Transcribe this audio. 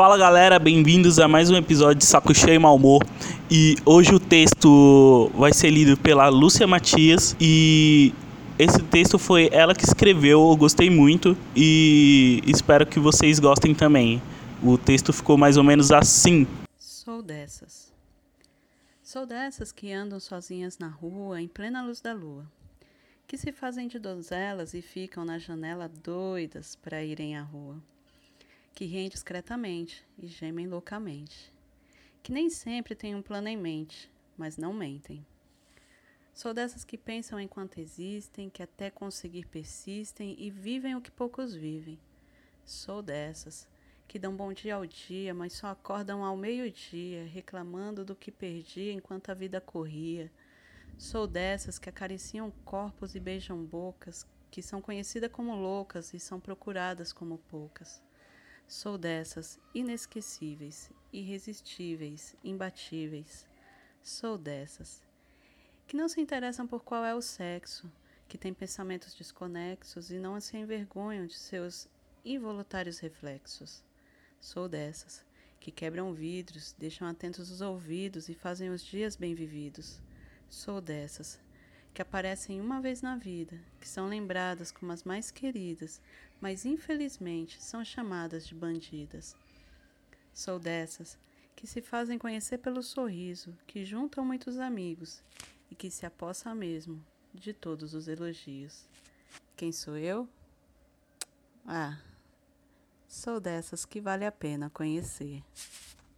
Fala galera, bem-vindos a mais um episódio de Saco Cheio e Mal Humor. E hoje o texto vai ser lido pela Lúcia Matias e esse texto foi ela que escreveu, eu gostei muito e espero que vocês gostem também. O texto ficou mais ou menos assim. Sou dessas. Sou dessas que andam sozinhas na rua em plena luz da lua, que se fazem de donzelas e ficam na janela doidas para irem à rua que riem discretamente e gemem loucamente, que nem sempre têm um plano em mente, mas não mentem. Sou dessas que pensam enquanto existem, que até conseguir persistem e vivem o que poucos vivem. Sou dessas que dão bom dia ao dia, mas só acordam ao meio-dia, reclamando do que perdi enquanto a vida corria. Sou dessas que acariciam corpos e beijam bocas, que são conhecidas como loucas e são procuradas como poucas. Sou dessas inesquecíveis, irresistíveis, imbatíveis. Sou dessas que não se interessam por qual é o sexo, que têm pensamentos desconexos e não se envergonham de seus involuntários reflexos. Sou dessas que quebram vidros, deixam atentos os ouvidos e fazem os dias bem vividos. Sou dessas que aparecem uma vez na vida, que são lembradas como as mais queridas, mas infelizmente são chamadas de bandidas. Sou dessas que se fazem conhecer pelo sorriso, que juntam muitos amigos e que se apossa mesmo de todos os elogios. Quem sou eu? Ah, sou dessas que vale a pena conhecer.